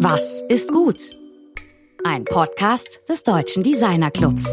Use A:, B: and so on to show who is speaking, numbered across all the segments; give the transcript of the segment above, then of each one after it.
A: Was ist gut? Ein Podcast des Deutschen Designer Clubs.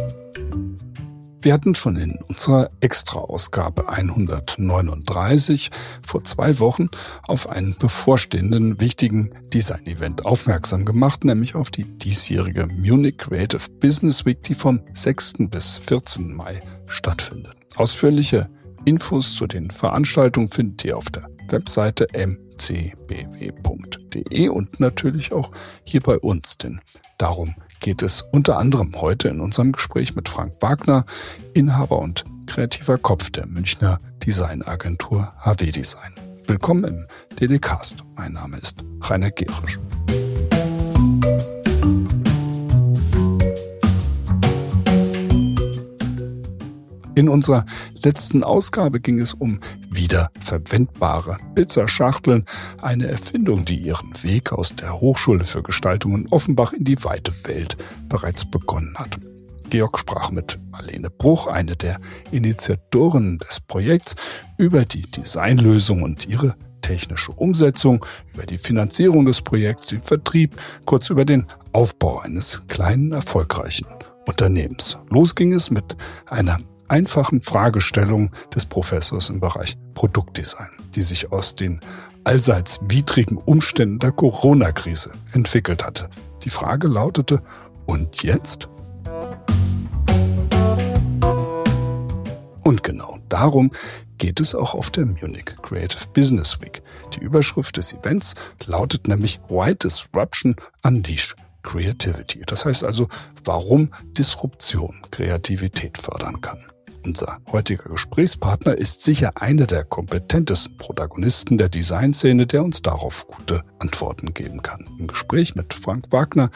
B: Wir hatten schon in unserer Extra-Ausgabe 139 vor zwei Wochen auf einen bevorstehenden wichtigen Design-Event aufmerksam gemacht, nämlich auf die diesjährige Munich Creative Business Week, die vom 6. bis 14. Mai stattfindet. Ausführliche Infos zu den Veranstaltungen findet ihr auf der Webseite mcbw.de und natürlich auch hier bei uns, denn darum geht es unter anderem heute in unserem Gespräch mit Frank Wagner, Inhaber und kreativer Kopf der Münchner Designagentur HW Design. Willkommen im DDcast. Mein Name ist Rainer Gerisch. In unserer letzten Ausgabe ging es um wiederverwendbare Pizzaschachteln, eine Erfindung, die ihren Weg aus der Hochschule für Gestaltung in Offenbach in die weite Welt bereits begonnen hat. Georg sprach mit Marlene Bruch, eine der Initiatoren des Projekts, über die Designlösung und ihre technische Umsetzung, über die Finanzierung des Projekts, den Vertrieb, kurz über den Aufbau eines kleinen, erfolgreichen Unternehmens. Los ging es mit einer einfachen Fragestellungen des Professors im Bereich Produktdesign, die sich aus den allseits widrigen Umständen der Corona-Krise entwickelt hatte. Die Frage lautete, und jetzt? Und genau darum geht es auch auf der Munich Creative Business Week. Die Überschrift des Events lautet nämlich Why Disruption Unleash Creativity. Das heißt also, warum Disruption Kreativität fördern kann. Unser heutiger Gesprächspartner ist sicher einer der kompetentesten Protagonisten der Designszene, der uns darauf gute Antworten geben kann. Im Gespräch mit Frank Wagner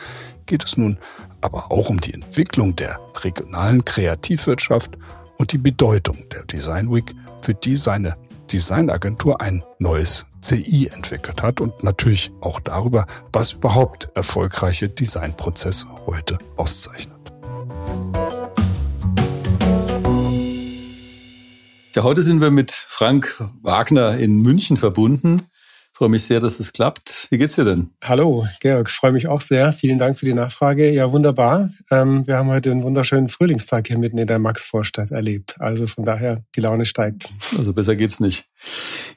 B: geht es nun aber auch um die Entwicklung der regionalen Kreativwirtschaft und die Bedeutung der Design Week, für die seine Designagentur ein neues CI entwickelt hat und natürlich auch darüber, was überhaupt erfolgreiche Designprozesse heute auszeichnet.
C: Ja, heute sind wir mit Frank Wagner in München verbunden. Ich freue mich sehr, dass es klappt. Wie geht's dir denn?
D: Hallo, Georg. Freue mich auch sehr. Vielen Dank für die Nachfrage. Ja, wunderbar. Ähm, wir haben heute einen wunderschönen Frühlingstag hier mitten in der Maxvorstadt erlebt. Also von daher, die Laune steigt.
C: Also besser geht's nicht.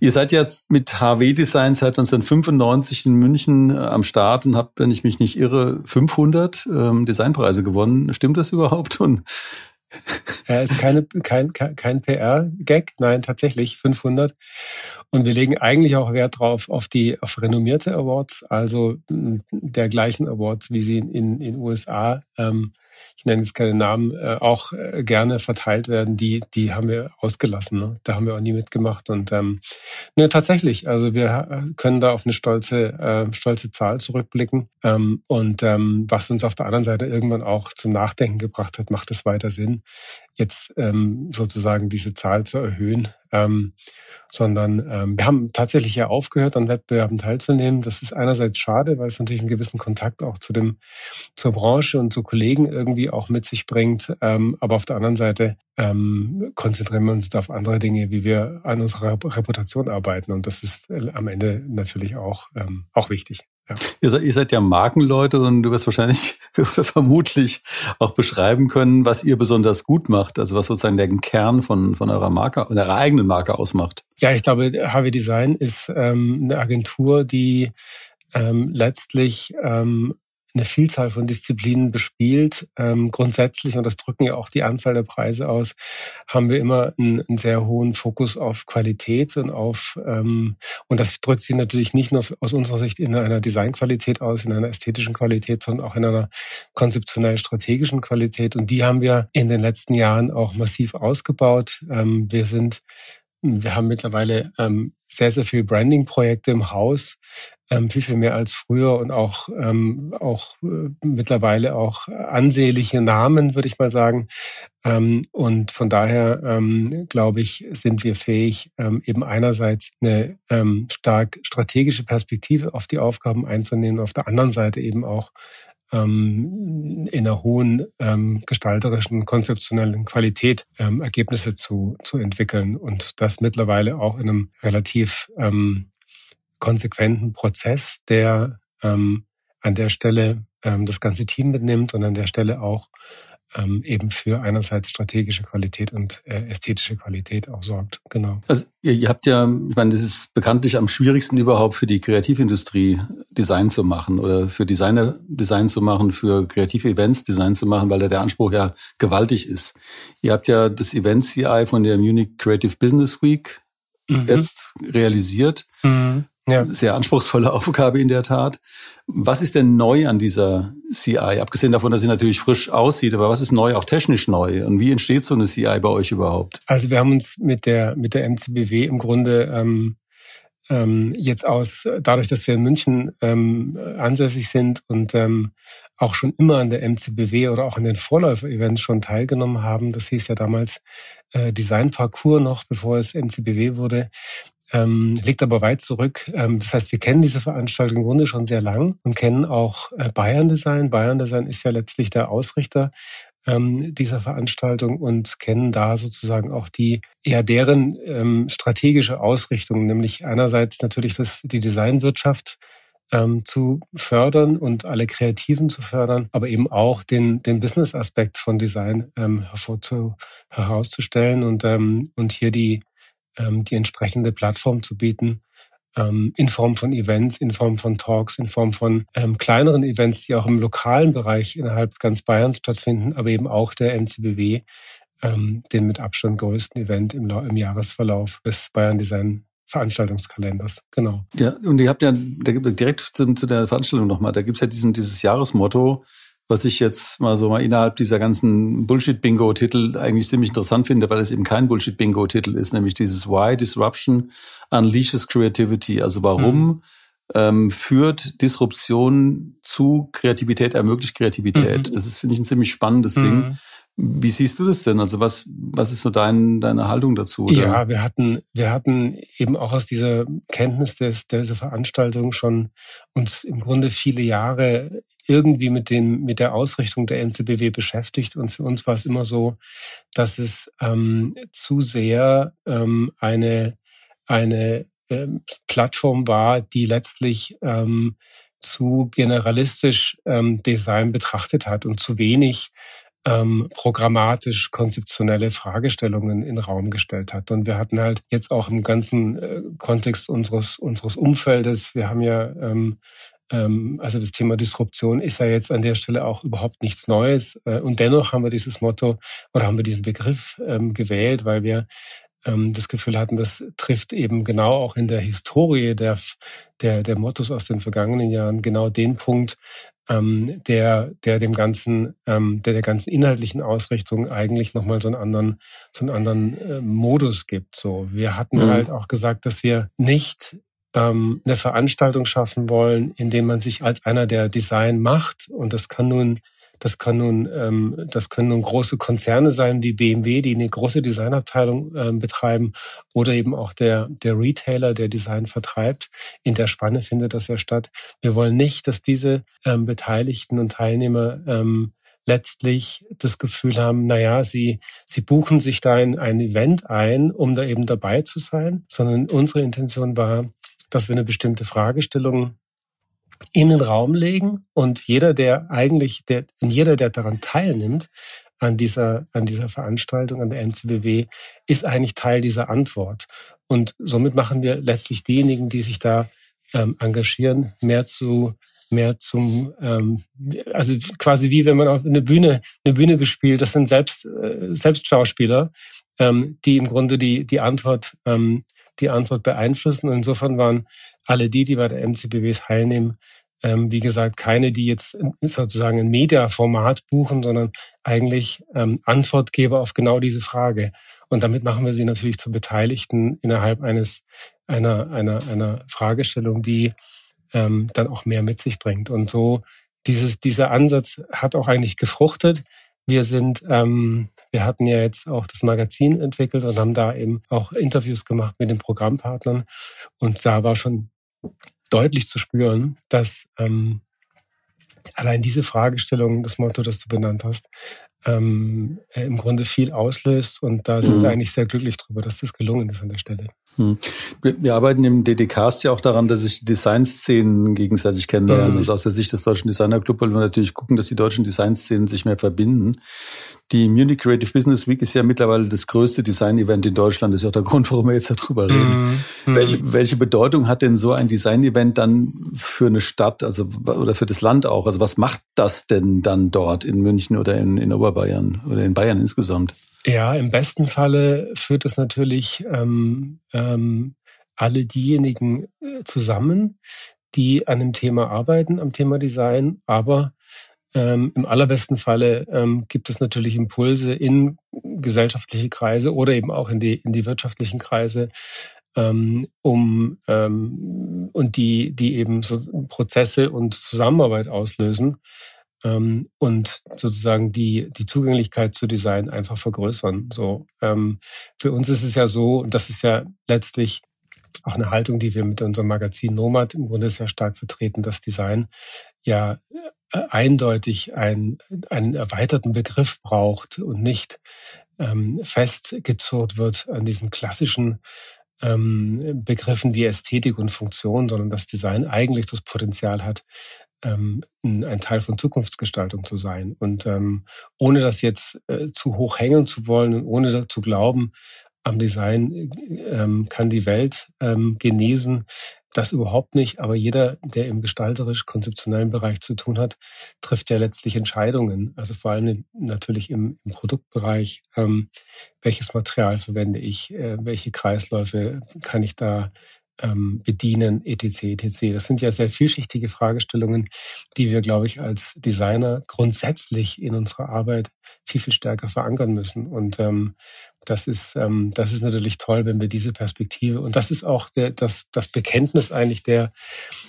C: Ihr seid jetzt mit HW Design seit 1995 in München äh, am Start und habt, wenn ich mich nicht irre, 500 ähm, Designpreise gewonnen. Stimmt das überhaupt? Und
D: er ist keine, kein, kein PR-Gag, nein, tatsächlich 500. Und wir legen eigentlich auch Wert drauf auf die auf renommierte Awards, also dergleichen Awards, wie sie in den USA ähm, ich nenne jetzt keine Namen, äh, auch äh, gerne verteilt werden, die, die haben wir ausgelassen. Ne? Da haben wir auch nie mitgemacht. Und ähm, ne, tatsächlich, also wir äh, können da auf eine stolze, äh, stolze Zahl zurückblicken. Ähm, und ähm, was uns auf der anderen Seite irgendwann auch zum Nachdenken gebracht hat, macht es weiter Sinn, jetzt ähm, sozusagen diese Zahl zu erhöhen. Ähm, sondern ähm, wir haben tatsächlich ja aufgehört, an Wettbewerben teilzunehmen. Das ist einerseits schade, weil es natürlich einen gewissen Kontakt auch zu dem zur Branche und zu Kollegen irgendwie auch mit sich bringt. Ähm, aber auf der anderen Seite ähm, konzentrieren wir uns auf andere Dinge, wie wir an unserer Reputation arbeiten. Und das ist äh, am Ende natürlich auch ähm, auch wichtig.
C: Ja. Ihr, seid, ihr seid ja Markenleute und du wirst wahrscheinlich vermutlich auch beschreiben können, was ihr besonders gut macht, also was sozusagen der Kern von, von eurer Marke, eurer eigenen Marke ausmacht.
D: Ja, ich glaube, HW Design ist ähm, eine Agentur, die ähm, letztlich ähm, eine Vielzahl von Disziplinen bespielt. Ähm, grundsätzlich, und das drücken ja auch die Anzahl der Preise aus, haben wir immer einen, einen sehr hohen Fokus auf Qualität und auf, ähm, und das drückt sich natürlich nicht nur aus unserer Sicht in einer Designqualität aus, in einer ästhetischen Qualität, sondern auch in einer konzeptionell strategischen Qualität. Und die haben wir in den letzten Jahren auch massiv ausgebaut. Ähm, wir sind wir haben mittlerweile ähm, sehr, sehr viel Branding-Projekte im Haus, ähm, viel, viel mehr als früher und auch, ähm, auch äh, mittlerweile auch ansehnliche Namen, würde ich mal sagen. Ähm, und von daher, ähm, glaube ich, sind wir fähig, ähm, eben einerseits eine ähm, stark strategische Perspektive auf die Aufgaben einzunehmen, auf der anderen Seite eben auch ähm, in einer hohen ähm, gestalterischen, konzeptionellen Qualität ähm, Ergebnisse zu, zu entwickeln und das mittlerweile auch in einem relativ ähm, konsequenten Prozess, der ähm, an der Stelle ähm, das ganze Team mitnimmt und an der Stelle auch ähm, eben für einerseits strategische Qualität und äh, ästhetische Qualität auch sorgt. Genau.
C: Also ihr, ihr habt ja, ich meine, das ist bekanntlich am schwierigsten überhaupt für die Kreativindustrie Design zu machen oder für Designer Design zu machen, für kreative Events Design zu machen, weil da der Anspruch ja gewaltig ist. Ihr habt ja das Event CI von der Munich Creative Business Week mhm. jetzt realisiert. Mhm. Ja. Sehr anspruchsvolle Aufgabe in der Tat. Was ist denn neu an dieser CI? Abgesehen davon, dass sie natürlich frisch aussieht, aber was ist neu, auch technisch neu? Und wie entsteht so eine CI bei euch überhaupt?
D: Also wir haben uns mit der, mit der MCBW im Grunde ähm, ähm, jetzt aus, dadurch, dass wir in München ähm, ansässig sind und ähm, auch schon immer an der MCBW oder auch an den Vorläufer-Events schon teilgenommen haben. Das hieß ja damals äh, Design Parcours noch, bevor es MCBW wurde ähm, liegt aber weit zurück. Ähm, das heißt, wir kennen diese Veranstaltung im Grunde schon sehr lang und kennen auch äh, Bayern Design. Bayern Design ist ja letztlich der Ausrichter ähm, dieser Veranstaltung und kennen da sozusagen auch die eher deren ähm, strategische Ausrichtung, nämlich einerseits natürlich das, die Designwirtschaft ähm, zu fördern und alle Kreativen zu fördern, aber eben auch den, den Business-Aspekt von Design ähm, hervorzu, herauszustellen und, ähm, und hier die ähm, die entsprechende Plattform zu bieten, ähm, in Form von Events, in Form von Talks, in Form von ähm, kleineren Events, die auch im lokalen Bereich innerhalb ganz Bayerns stattfinden, aber eben auch der NCBW, ähm, den mit Abstand größten Event im, im Jahresverlauf des Bayern Design Veranstaltungskalenders, genau.
C: Ja, und ihr habt ja direkt zu, zu der Veranstaltung nochmal, da gibt's ja diesen, dieses Jahresmotto, was ich jetzt mal so mal innerhalb dieser ganzen Bullshit-Bingo-Titel eigentlich ziemlich interessant finde, weil es eben kein Bullshit-Bingo-Titel ist, nämlich dieses Why Disruption Unleashes Creativity. Also warum mhm. ähm, führt Disruption zu Kreativität, ermöglicht Kreativität? Mhm. Das ist, finde ich, ein ziemlich spannendes mhm. Ding. Wie siehst du das denn? Also was, was ist so dein, deine Haltung dazu?
D: Oder? Ja, wir hatten, wir hatten eben auch aus dieser Kenntnis des, dieser Veranstaltung schon uns im Grunde viele Jahre irgendwie mit dem mit der Ausrichtung der NCBW beschäftigt und für uns war es immer so, dass es ähm, zu sehr ähm, eine eine ähm, Plattform war, die letztlich ähm, zu generalistisch ähm, Design betrachtet hat und zu wenig ähm, programmatisch konzeptionelle Fragestellungen in Raum gestellt hat. Und wir hatten halt jetzt auch im ganzen äh, Kontext unseres unseres Umfeldes, wir haben ja ähm, also das Thema Disruption ist ja jetzt an der Stelle auch überhaupt nichts Neues. Äh, und dennoch haben wir dieses Motto oder haben wir diesen Begriff ähm, gewählt, weil wir ähm, das Gefühl hatten, das trifft eben genau auch in der Historie der, der, der Mottos aus den vergangenen Jahren genau den Punkt, der, der dem ganzen, der der ganzen inhaltlichen Ausrichtung eigentlich nochmal so einen anderen, so einen anderen äh, Modus gibt. So, wir hatten mhm. halt auch gesagt, dass wir nicht ähm, eine Veranstaltung schaffen wollen, indem man sich als einer der Design macht. Und das kann nun, das kann nun, ähm, das können nun große Konzerne sein wie BMW, die eine große Designabteilung ähm, betreiben, oder eben auch der der Retailer, der Design vertreibt. In der Spanne findet das ja statt. Wir wollen nicht, dass diese ähm, Beteiligten und Teilnehmer ähm, letztlich das Gefühl haben, na ja, sie, sie buchen sich da in ein Event ein, um da eben dabei zu sein, sondern unsere Intention war, dass wir eine bestimmte Fragestellung in den Raum legen und jeder, der eigentlich, der, jeder, der daran teilnimmt, an dieser, an dieser Veranstaltung, an der MCBW, ist eigentlich Teil dieser Antwort. Und somit machen wir letztlich diejenigen, die sich da ähm, engagieren, mehr zu mehr zum ähm, also quasi wie wenn man auf eine Bühne eine Bühne bespielt das sind selbst äh, selbst Schauspieler ähm, die im Grunde die die Antwort ähm, die Antwort beeinflussen. Und insofern waren alle die, die bei der MCBW teilnehmen, ähm, wie gesagt, keine, die jetzt sozusagen ein Media-Format buchen, sondern eigentlich ähm, Antwortgeber auf genau diese Frage. Und damit machen wir sie natürlich zu Beteiligten innerhalb eines einer einer einer Fragestellung, die ähm, dann auch mehr mit sich bringt. Und so dieses dieser Ansatz hat auch eigentlich gefruchtet. Wir sind, ähm, wir hatten ja jetzt auch das Magazin entwickelt und haben da eben auch Interviews gemacht mit den Programmpartnern. Und da war schon deutlich zu spüren, dass ähm, allein diese Fragestellung, das Motto, das du benannt hast, ähm, äh, im Grunde viel auslöst. Und da sind mhm. wir eigentlich sehr glücklich drüber, dass das gelungen ist an der Stelle.
C: Mhm. Wir, arbeiten im DDcast ja auch daran, dass sich die Designszenen gegenseitig kennenlernen. Mhm. Also aus der Sicht des Deutschen Designer Club wollen wir natürlich gucken, dass die deutschen Designszenen sich mehr verbinden. Die Munich Creative Business Week ist ja mittlerweile das größte Design-Event in Deutschland. Das ist ja auch der Grund, warum wir jetzt darüber reden. Mhm. Welche, welche Bedeutung hat denn so ein Design-Event dann für eine Stadt, also oder für das Land auch? Also was macht das denn dann dort in München oder in, in Oberbayern oder in Bayern insgesamt?
D: Ja, im besten Falle führt es natürlich ähm, ähm, alle diejenigen äh, zusammen, die an dem Thema arbeiten, am Thema Design, aber ähm, Im allerbesten Falle ähm, gibt es natürlich Impulse in gesellschaftliche Kreise oder eben auch in die, in die wirtschaftlichen Kreise, ähm, um ähm, und die, die eben so Prozesse und Zusammenarbeit auslösen ähm, und sozusagen die, die Zugänglichkeit zu Design einfach vergrößern. So, ähm, für uns ist es ja so, und das ist ja letztlich auch eine Haltung, die wir mit unserem Magazin Nomad im Grunde sehr stark vertreten, dass Design ja eindeutig ein, einen erweiterten Begriff braucht und nicht ähm, festgezurrt wird an diesen klassischen ähm, Begriffen wie Ästhetik und Funktion, sondern das Design eigentlich das Potenzial hat, ähm, ein Teil von Zukunftsgestaltung zu sein. Und ähm, ohne das jetzt äh, zu hoch hängen zu wollen und ohne zu glauben, am Design ähm, kann die Welt ähm, genesen, das überhaupt nicht, aber jeder, der im gestalterisch-konzeptionellen Bereich zu tun hat, trifft ja letztlich Entscheidungen. Also vor allem natürlich im, im Produktbereich, ähm, welches Material verwende ich, äh, welche Kreisläufe kann ich da ähm, bedienen, etc., etc. Das sind ja sehr vielschichtige Fragestellungen, die wir, glaube ich, als Designer grundsätzlich in unserer Arbeit viel, viel stärker verankern müssen. Und ähm, das ist, ähm, das ist natürlich toll, wenn wir diese Perspektive und das ist auch der, das, das Bekenntnis eigentlich der,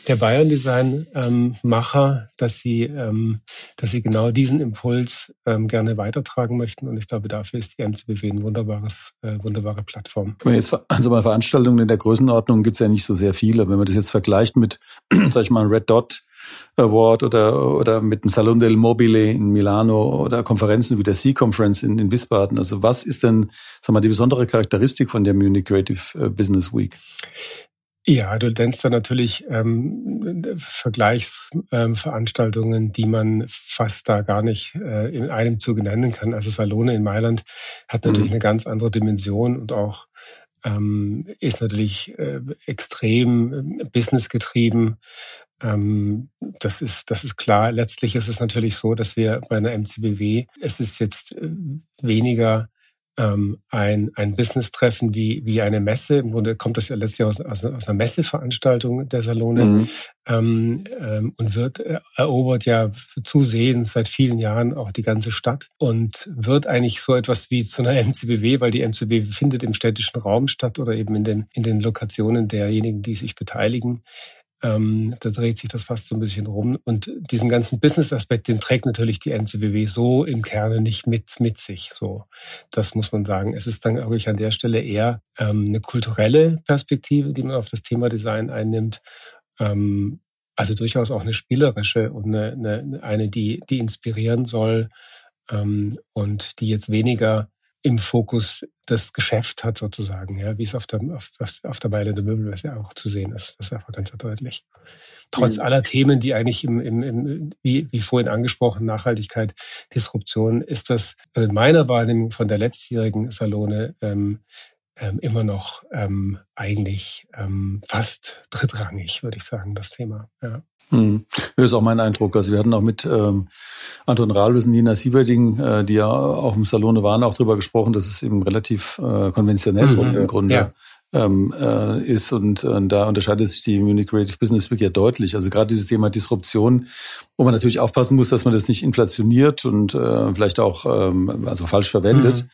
D: der Bayern Design ähm, Macher, dass sie, ähm, dass sie genau diesen Impuls ähm, gerne weitertragen möchten und ich glaube, dafür ist die MCBW ein wunderbares, äh, wunderbare Plattform.
C: Jetzt, also bei Veranstaltungen in der Größenordnung gibt es ja nicht so sehr viele. Wenn man das jetzt vergleicht mit, sag ich mal, Red Dot Award oder, oder mit dem Salon del Mobile in Milano oder Konferenzen wie der C-Conference in, in Wiesbaden. Also was ist denn, sag mal, die besondere Charakteristik von der Munich Creative äh, Business Week?
D: Ja, du nennst da natürlich ähm, Vergleichsveranstaltungen, ähm, die man fast da gar nicht äh, in einem Zuge nennen kann. Also Salone in Mailand hat natürlich mhm. eine ganz andere Dimension und auch ähm, ist natürlich äh, extrem äh, businessgetrieben das ist, das ist klar. Letztlich ist es natürlich so, dass wir bei einer MCBW, es ist jetzt äh, weniger ähm, ein, ein Business-Treffen wie, wie eine Messe. Im Grunde kommt das ja letztlich aus, aus, aus einer Messeveranstaltung der Salone mhm. ähm, ähm, und wird äh, erobert ja zusehends seit vielen Jahren auch die ganze Stadt und wird eigentlich so etwas wie zu einer MCBW, weil die MCBW findet im städtischen Raum statt oder eben in den, in den Lokationen derjenigen, die sich beteiligen. Ähm, da dreht sich das fast so ein bisschen rum. Und diesen ganzen Business-Aspekt, den trägt natürlich die NCBW so im Kerne nicht mit, mit sich. So, das muss man sagen. Es ist dann, glaube ich, an der Stelle eher ähm, eine kulturelle Perspektive, die man auf das Thema Design einnimmt. Ähm, also durchaus auch eine spielerische und eine, eine, eine die, die inspirieren soll ähm, und die jetzt weniger im Fokus das Geschäft hat sozusagen, ja, wie es auf der, auf, auf der Beile der Möbelmesse auch zu sehen ist. Das ist einfach ganz deutlich. Trotz mhm. aller Themen, die eigentlich im, im, im wie, wie vorhin angesprochen, Nachhaltigkeit, Disruption, ist das, also in meiner Wahrnehmung von der letztjährigen Salone, ähm, ähm, immer noch ähm, eigentlich ähm, fast drittrangig, würde ich sagen, das Thema. Ja.
C: Hm. Das ist auch mein Eindruck. Also wir hatten auch mit ähm, Anton Rahlus und Nina Sieberding, äh, die ja auch im Salone waren, auch darüber gesprochen, dass es eben relativ äh, konventionell mhm, im Grunde ja ähm, äh, ist. Und äh, da unterscheidet sich die Munich Creative Business Week ja deutlich. Also gerade dieses Thema Disruption, wo man natürlich aufpassen muss, dass man das nicht inflationiert und äh, vielleicht auch ähm, also falsch verwendet. Mhm.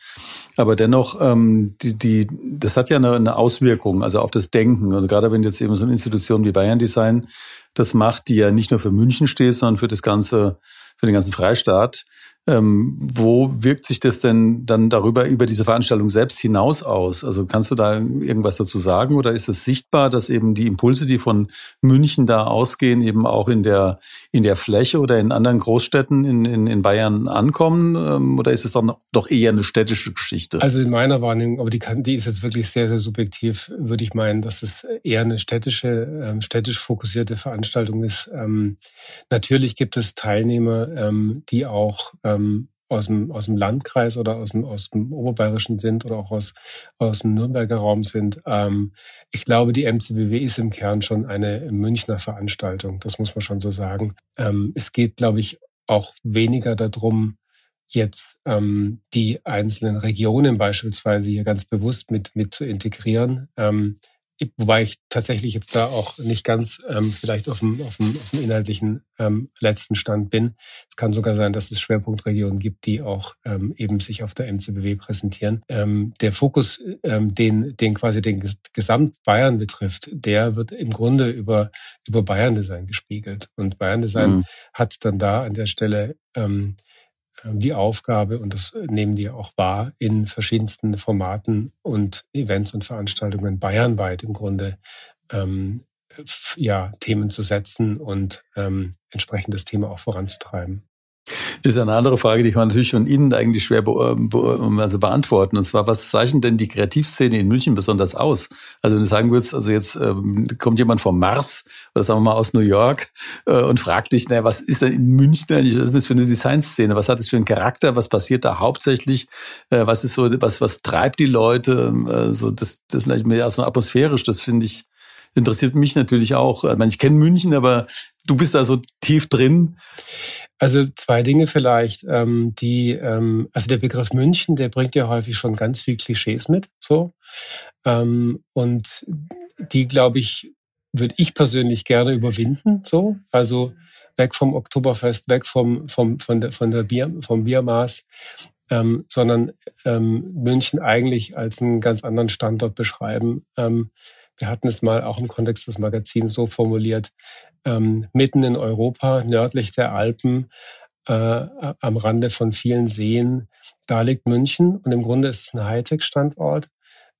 C: Aber dennoch, ähm, die, die, das hat ja eine, eine Auswirkung, also auf das Denken. Also gerade wenn jetzt eben so eine Institution wie Bayern Design das macht, die ja nicht nur für München steht, sondern für das ganze, für den ganzen Freistaat, Ähm, wo wirkt sich das denn dann darüber über diese Veranstaltung selbst hinaus aus? Also kannst du da irgendwas dazu sagen oder ist es sichtbar, dass eben die Impulse, die von München da ausgehen, eben auch in der in der Fläche oder in anderen Großstädten in, in, in Bayern ankommen? Ähm, oder ist es dann doch eher eine städtische Geschichte?
D: Also in meiner Wahrnehmung, aber die kann, die ist jetzt wirklich sehr, sehr subjektiv, würde ich meinen, dass es eher eine städtische, ähm, städtisch fokussierte Veranstaltung ist. Ähm, natürlich gibt es Teilnehmer, ähm, die auch ähm, aus dem, aus dem Landkreis oder aus dem, aus dem Oberbayerischen sind oder auch aus, aus dem Nürnberger Raum sind. Ähm, ich glaube, die MCBW ist im Kern schon eine Münchner Veranstaltung. Das muss man schon so sagen. Ähm, es geht, glaube ich, auch weniger darum, jetzt ähm, die einzelnen Regionen beispielsweise hier ganz bewusst mit, mit zu integrieren. Ähm, Wobei ich tatsächlich jetzt da auch nicht ganz ähm, vielleicht auf dem, auf dem, auf dem inhaltlichen ähm, letzten Stand bin. Es kann sogar sein, dass es Schwerpunktregionen gibt, die auch ähm, eben sich auf der MCBW präsentieren. Ähm, der Fokus, ähm, den, den quasi den Gesamt Bayern betrifft, der wird im Grunde über, über Bayern Design gespiegelt. Und Bayern Design mhm. hat dann da an der Stelle ähm, ähm, die Aufgabe, und das nehmen die auch wahr, in verschiedensten Formaten und Events und Veranstaltungen bayernweit im Grunde ähm, ja, Themen zu setzen und ähm, entsprechend das Thema auch voranzutreiben.
C: Ist eine andere Frage, die kann man natürlich von Ihnen eigentlich schwer be be also beantworten. Und zwar, was zeichnet denn die Kreativszene in München besonders aus? Also wenn du sagen würdest, also jetzt ähm, kommt jemand vom Mars oder sagen wir mal aus New York äh, und fragt dich, naja, was ist denn in München eigentlich, was ist das für eine Designszene? Was hat das für einen Charakter? Was passiert da hauptsächlich? Äh, was ist so, was, was treibt die Leute? Äh, so, das, das vielleicht mehr so atmosphärisch, das finde ich, interessiert mich natürlich auch. Ich, meine, ich kenne München, aber du bist da so tief drin.
D: Also zwei Dinge vielleicht, ähm, die, ähm, also der Begriff München, der bringt ja häufig schon ganz viel Klischees mit, so. Ähm, und die, glaube ich, würde ich persönlich gerne überwinden, so. Also weg vom Oktoberfest, weg vom, vom, von der, von der Bier, vom Biermaß, ähm, sondern ähm, München eigentlich als einen ganz anderen Standort beschreiben. Ähm, wir hatten es mal auch im Kontext des Magazins so formuliert, ähm, mitten in Europa, nördlich der Alpen, äh, am Rande von vielen Seen. Da liegt München und im Grunde ist es ein Hightech-Standort,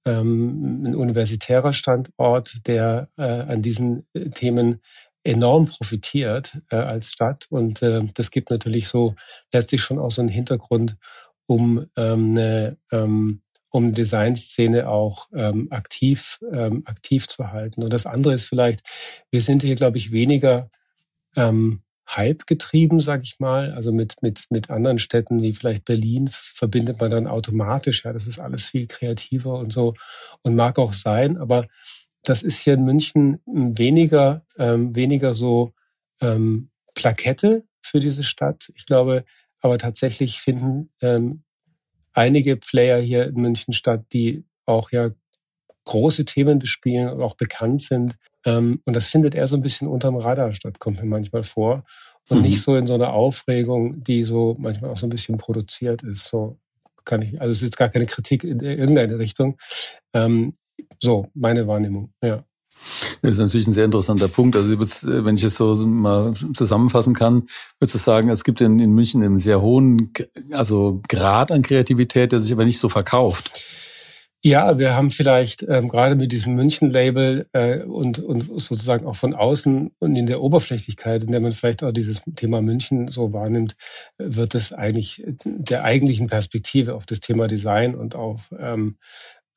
D: ähm, ein universitärer Standort, der äh, an diesen äh, Themen enorm profitiert äh, als Stadt. Und äh, das gibt natürlich so letztlich schon auch so einen Hintergrund, um ähm, eine ähm, um Designszene auch ähm, aktiv, ähm, aktiv zu halten. Und das andere ist vielleicht, wir sind hier, glaube ich, weniger ähm, Hype getrieben, sag ich mal. Also mit, mit, mit anderen Städten wie vielleicht Berlin verbindet man dann automatisch, ja, das ist alles viel kreativer und so und mag auch sein. Aber das ist hier in München weniger, ähm, weniger so ähm, Plakette für diese Stadt. Ich glaube, aber tatsächlich finden ähm, einige Player hier in München statt, die auch ja große Themen bespielen und auch bekannt sind. Ähm, und das findet eher so ein bisschen unterm Radar statt, kommt mir manchmal vor. Und mhm. nicht so in so einer Aufregung, die so manchmal auch so ein bisschen produziert ist. So kann ich, also es ist jetzt gar keine Kritik in irgendeine Richtung. Ähm, so, meine Wahrnehmung, ja.
C: Das ist natürlich ein sehr interessanter Punkt. Also wenn ich es so mal zusammenfassen kann, würde ich sagen, es gibt in, in München einen sehr hohen also Grad an Kreativität, der sich aber nicht so verkauft.
D: Ja, wir haben vielleicht ähm, gerade mit diesem München-Label äh, und, und sozusagen auch von außen und in der Oberflächlichkeit, in der man vielleicht auch dieses Thema München so wahrnimmt, wird es eigentlich der eigentlichen Perspektive auf das Thema Design und auf ähm,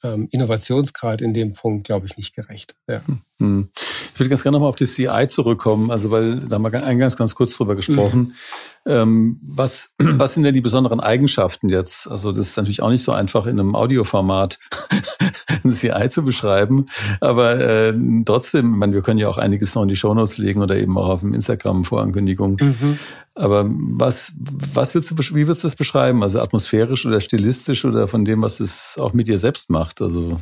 D: ähm, Innovationsgrad in dem Punkt, glaube ich, nicht gerecht. Ja.
C: Hm. Ich würde ganz gerne nochmal auf die CI zurückkommen, also weil da haben wir eingangs ganz kurz drüber gesprochen. Mhm. Ähm, was, was sind denn die besonderen Eigenschaften jetzt? Also das ist natürlich auch nicht so einfach in einem Audioformat ein CI zu beschreiben, aber äh, trotzdem, ich meine, wir können ja auch einiges noch in die Shownotes legen oder eben auch auf dem Instagram Vorankündigung. Mhm. Aber was, was würdest du, wie würdest du das beschreiben? Also atmosphärisch oder stilistisch oder von dem, was es auch mit dir selbst macht? Also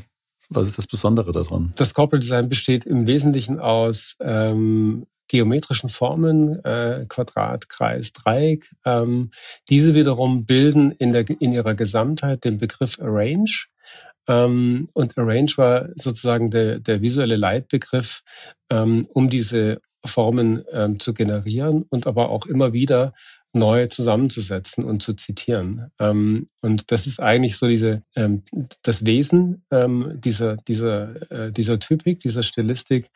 C: was ist das Besondere daran?
D: Das Corporate Design besteht im Wesentlichen aus ähm, geometrischen Formen, äh, Quadrat, Kreis, Dreieck. Ähm, diese wiederum bilden in, der, in ihrer Gesamtheit den Begriff Arrange. Ähm, und Arrange war sozusagen der, der visuelle Leitbegriff, ähm, um diese Formen ähm, zu generieren und aber auch immer wieder neu zusammenzusetzen und zu zitieren. Ähm, und das ist eigentlich so diese ähm, das Wesen ähm, dieser dieser äh, dieser Typik, dieser Stilistik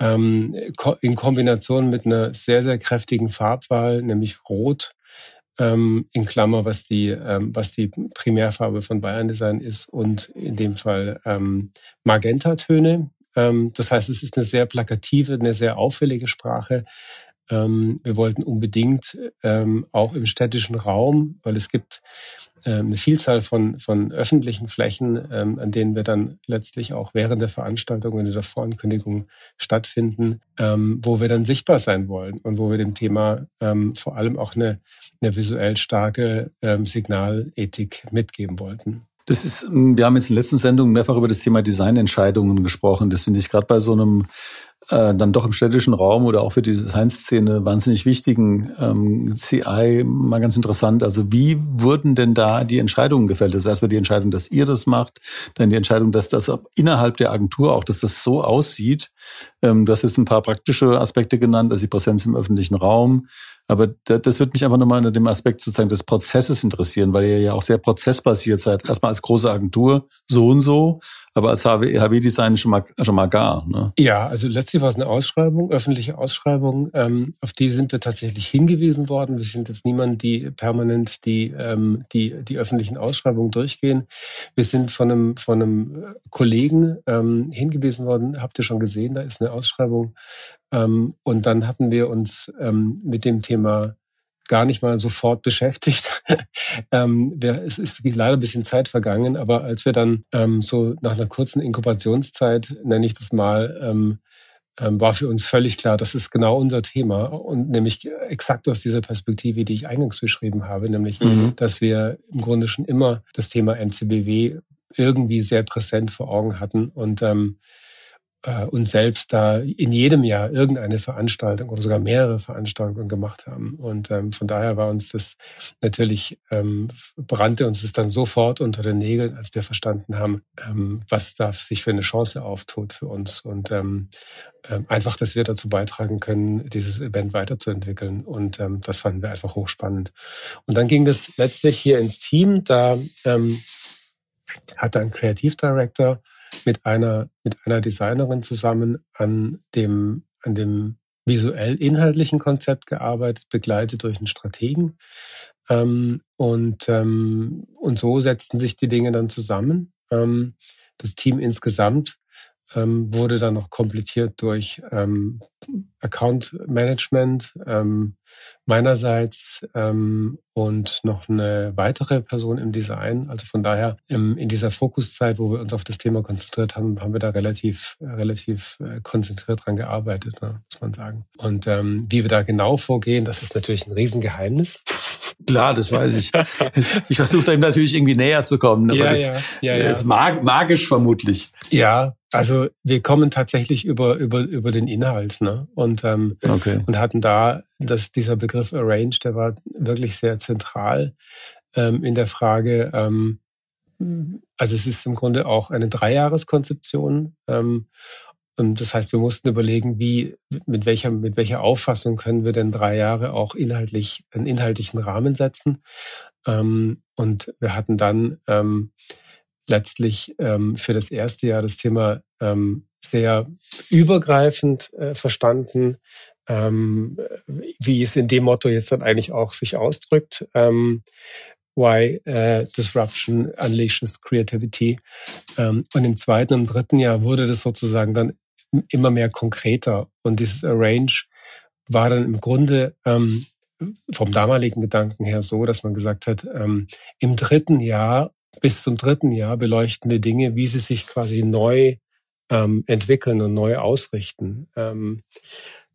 D: ähm, in Kombination mit einer sehr sehr kräftigen Farbwahl, nämlich Rot ähm, in Klammer, was die was die Primärfarbe von Bayern Design ist und in dem Fall ähm, Magentatöne. Ähm, das heißt, es ist eine sehr plakative, eine sehr auffällige Sprache, ähm, wir wollten unbedingt ähm, auch im städtischen Raum, weil es gibt eine Vielzahl von, von öffentlichen Flächen, an denen wir dann letztlich auch während der Veranstaltung und der Vorankündigung stattfinden, wo wir dann sichtbar sein wollen und wo wir dem Thema vor allem auch eine, eine visuell starke Signalethik mitgeben wollten.
C: Das ist, wir haben jetzt in den letzten Sendungen mehrfach über das Thema Designentscheidungen gesprochen. Das finde ich gerade bei so einem äh, dann doch im städtischen Raum oder auch für die Design-Szene wahnsinnig wichtigen ähm, CI mal ganz interessant. Also wie wurden denn da die Entscheidungen gefällt? Das ist erstmal die Entscheidung, dass ihr das macht, dann die Entscheidung, dass das innerhalb der Agentur auch, dass das so aussieht. Ähm, du hast jetzt ein paar praktische Aspekte genannt, also die Präsenz im öffentlichen Raum, aber das wird mich einfach nochmal unter dem Aspekt sozusagen des Prozesses interessieren, weil ihr ja auch sehr prozessbasiert seid. Erstmal als große Agentur so und so, aber als HW-Design schon mal, schon mal gar. Ne?
D: Ja, also letztlich war es eine Ausschreibung, öffentliche Ausschreibung. Ähm, auf die sind wir tatsächlich hingewiesen worden. Wir sind jetzt niemand, die permanent die, ähm, die, die öffentlichen Ausschreibungen durchgehen. Wir sind von einem, von einem Kollegen ähm, hingewiesen worden, habt ihr schon gesehen, da ist eine Ausschreibung ähm, und dann hatten wir uns ähm, mit dem Thema gar nicht mal sofort beschäftigt. ähm, wir, es ist leider ein bisschen Zeit vergangen, aber als wir dann ähm, so nach einer kurzen Inkubationszeit, nenne ich das mal, ähm, ähm, war für uns völlig klar, das ist genau unser Thema und nämlich exakt aus dieser Perspektive, die ich eingangs beschrieben habe, nämlich, mhm. dass wir im Grunde schon immer das Thema MCBW irgendwie sehr präsent vor Augen hatten und ähm, äh, uns selbst da in jedem Jahr irgendeine Veranstaltung oder sogar mehrere Veranstaltungen gemacht haben. Und ähm, von daher war uns das natürlich, ähm, brannte uns das dann sofort unter den Nägeln, als wir verstanden haben, ähm, was da sich für eine Chance auftut für uns. Und ähm, äh, einfach, dass wir dazu beitragen können, dieses Event weiterzuentwickeln. Und ähm, das fanden wir einfach hochspannend. Und dann ging das letztlich hier ins Team. Da ähm, hat ein Kreativdirektor mit einer, mit einer Designerin zusammen an dem, an dem visuell inhaltlichen Konzept gearbeitet, begleitet durch einen Strategen. Ähm, und, ähm, und so setzten sich die Dinge dann zusammen. Ähm, das Team insgesamt ähm, wurde dann noch komplettiert durch ähm, Account Management ähm, meinerseits ähm, und noch eine weitere Person im Design. Also von daher ähm, in dieser Fokuszeit, wo wir uns auf das Thema konzentriert haben, haben wir da relativ relativ äh, konzentriert dran gearbeitet, ne, muss man sagen. Und ähm, wie wir da genau vorgehen, das ist natürlich ein Riesengeheimnis.
C: Klar, das weiß ich. Ich versuche da natürlich irgendwie näher zu kommen, aber
D: ja,
C: das,
D: ja, ja, ja.
C: ist mag, magisch vermutlich.
D: Ja, also wir kommen tatsächlich über über über den Inhalt, ne? Und ähm, okay. und hatten da, dass dieser Begriff Arrange, der war wirklich sehr zentral ähm, in der Frage. Ähm, also es ist im Grunde auch eine Dreijahreskonzeption. Ähm, und das heißt, wir mussten überlegen, wie, mit welcher, mit welcher Auffassung können wir denn drei Jahre auch inhaltlich, einen inhaltlichen Rahmen setzen. Ähm, und wir hatten dann ähm, letztlich ähm, für das erste Jahr das Thema ähm, sehr übergreifend äh, verstanden, ähm, wie es in dem Motto jetzt dann eigentlich auch sich ausdrückt. Ähm, Why uh, Disruption Unleashes Creativity. Ähm, und im zweiten und dritten Jahr wurde das sozusagen dann immer mehr konkreter. Und dieses Arrange war dann im Grunde ähm, vom damaligen Gedanken her so, dass man gesagt hat, ähm, im dritten Jahr, bis zum dritten Jahr beleuchten wir Dinge, wie sie sich quasi neu ähm, entwickeln und neu ausrichten. Ähm,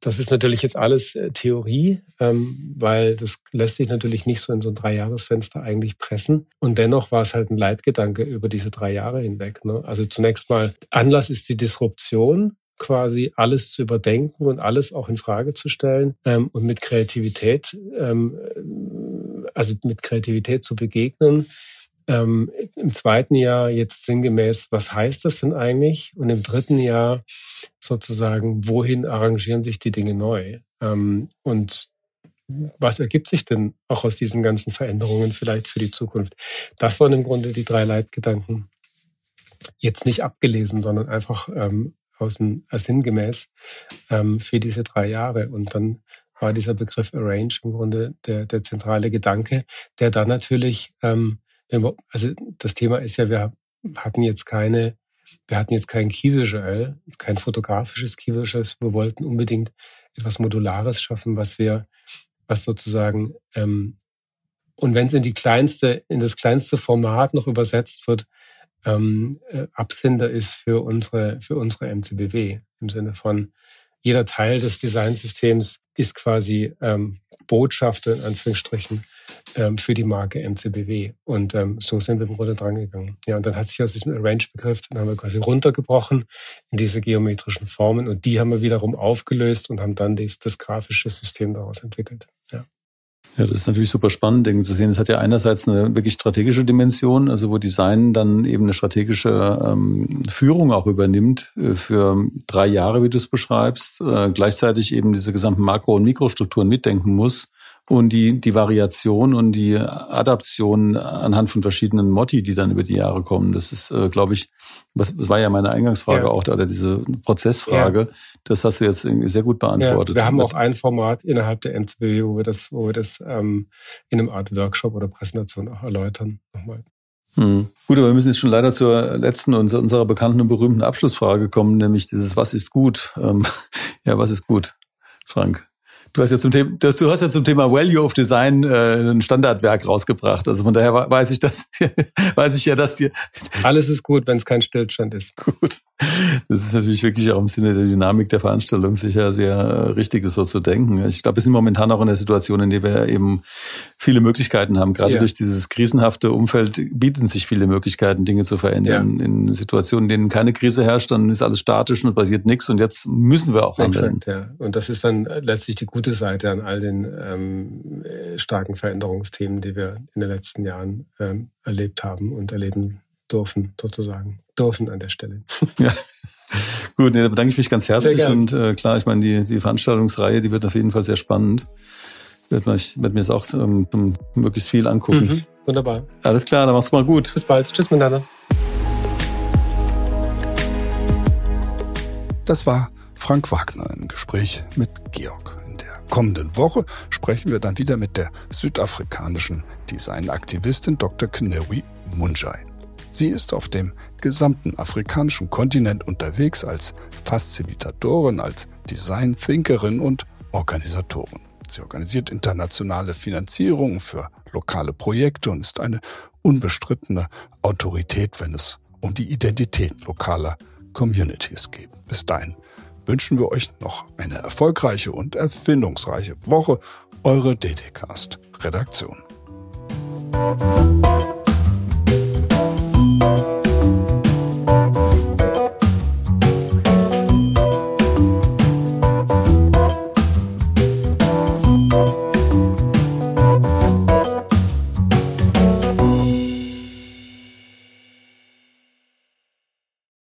D: das ist natürlich jetzt alles äh, Theorie, ähm, weil das lässt sich natürlich nicht so in so ein Dreijahresfenster eigentlich pressen. Und dennoch war es halt ein Leitgedanke über diese drei Jahre hinweg. Ne? Also zunächst mal, Anlass ist die Disruption, quasi alles zu überdenken und alles auch in Frage zu stellen ähm, und mit Kreativität, ähm, also mit Kreativität zu begegnen. Ähm, Im zweiten Jahr jetzt sinngemäß, was heißt das denn eigentlich? Und im dritten Jahr sozusagen, wohin arrangieren sich die Dinge neu? Ähm, und was ergibt sich denn auch aus diesen ganzen Veränderungen vielleicht für die Zukunft? Das waren im Grunde die drei Leitgedanken. Jetzt nicht abgelesen, sondern einfach ähm, aus dem, äh, sinngemäß ähm, für diese drei Jahre. Und dann war dieser Begriff Arrange im Grunde der, der zentrale Gedanke, der dann natürlich, ähm, also das Thema ist ja, wir hatten jetzt keine, wir hatten jetzt kein Visual, kein fotografisches Visual, wir wollten unbedingt etwas Modulares schaffen, was wir, was sozusagen, ähm, und wenn es in die kleinste, in das kleinste Format noch übersetzt wird, ähm, äh, Absender ist für unsere, für unsere MCBW im Sinne von, jeder Teil des Designsystems ist quasi ähm, Botschafter in Anführungsstrichen ähm, für die Marke MCBW. Und ähm, so sind wir im Grunde drangegangen. Ja, und dann hat sich aus diesem Arrange-Begriff, dann haben wir quasi runtergebrochen in diese geometrischen Formen und die haben wir wiederum aufgelöst und haben dann das, das grafische System daraus entwickelt. Ja.
C: Ja, das ist natürlich super spannend, Dinge zu sehen. Es hat ja einerseits eine wirklich strategische Dimension, also wo Design dann eben eine strategische ähm, Führung auch übernimmt äh, für drei Jahre, wie du es beschreibst, äh, gleichzeitig eben diese gesamten Makro- und Mikrostrukturen mitdenken muss und die, die Variation und die Adaption anhand von verschiedenen Motti, die dann über die Jahre kommen. Das ist, äh, glaube ich, was, das war ja meine Eingangsfrage ja. auch, oder diese Prozessfrage. Ja. Das hast du jetzt sehr gut beantwortet.
D: Ja, wir haben auch ein Format innerhalb der MCB, wo wir das, wo wir das ähm, in einem Art Workshop oder Präsentation auch erläutern. Nochmal.
C: Hm. Gut, aber wir müssen jetzt schon leider zur letzten unserer bekannten und berühmten Abschlussfrage kommen, nämlich dieses Was ist gut? Ähm, ja, was ist gut, Frank? Du hast ja zum Thema, du hast ja zum Thema Value of Design äh, ein Standardwerk rausgebracht. Also von daher weiß ich das, weiß ich ja, dass dir
D: alles ist gut, wenn es kein Stillstand ist.
C: Gut, das ist natürlich wirklich auch im Sinne der Dynamik der Veranstaltung sicher sehr äh, richtig, ist so zu denken. Ich glaube, wir sind momentan auch in der Situation, in der wir eben viele Möglichkeiten haben. Gerade ja. durch dieses krisenhafte Umfeld bieten sich viele Möglichkeiten, Dinge zu verändern. Ja. In Situationen, in denen keine Krise herrscht, dann ist alles statisch und passiert nichts. Und jetzt müssen wir auch handeln.
D: Exakt, ja. Und das ist dann letztlich die gute Seite an all den ähm, starken Veränderungsthemen, die wir in den letzten Jahren ähm, erlebt haben und erleben dürfen, sozusagen. Dürfen an der Stelle.
C: Ja. Gut, nee, da bedanke ich mich ganz herzlich. Und äh, klar, ich meine, die, die Veranstaltungsreihe, die wird auf jeden Fall sehr spannend. Ich werde mir jetzt auch ähm, möglichst viel angucken. Mhm,
D: wunderbar.
C: Alles klar, dann mach's mal gut.
D: Bis bald. Tschüss miteinander.
B: Das war Frank Wagner im Gespräch mit Georg. In der kommenden Woche sprechen wir dann wieder mit der südafrikanischen Designaktivistin Dr. Knewi Munjai. Sie ist auf dem gesamten afrikanischen Kontinent unterwegs als Facilitatorin, als Design-Thinkerin und Organisatorin. Sie organisiert internationale Finanzierung für lokale Projekte und ist eine unbestrittene Autorität, wenn es um die Identität lokaler Communities geht. Bis dahin wünschen wir euch noch eine erfolgreiche und erfindungsreiche Woche. Eure DDcast Redaktion. Thank you.